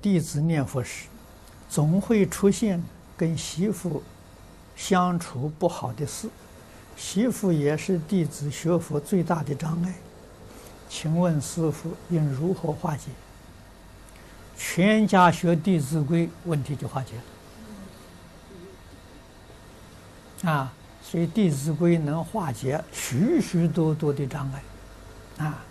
弟子念佛时总会出现跟媳妇相处不好的事。媳妇也是弟子学佛最大的障碍。请问师傅应如何化解？全家学弟子规问题就化解了。啊所以弟子规能化解许许多多的障碍。啊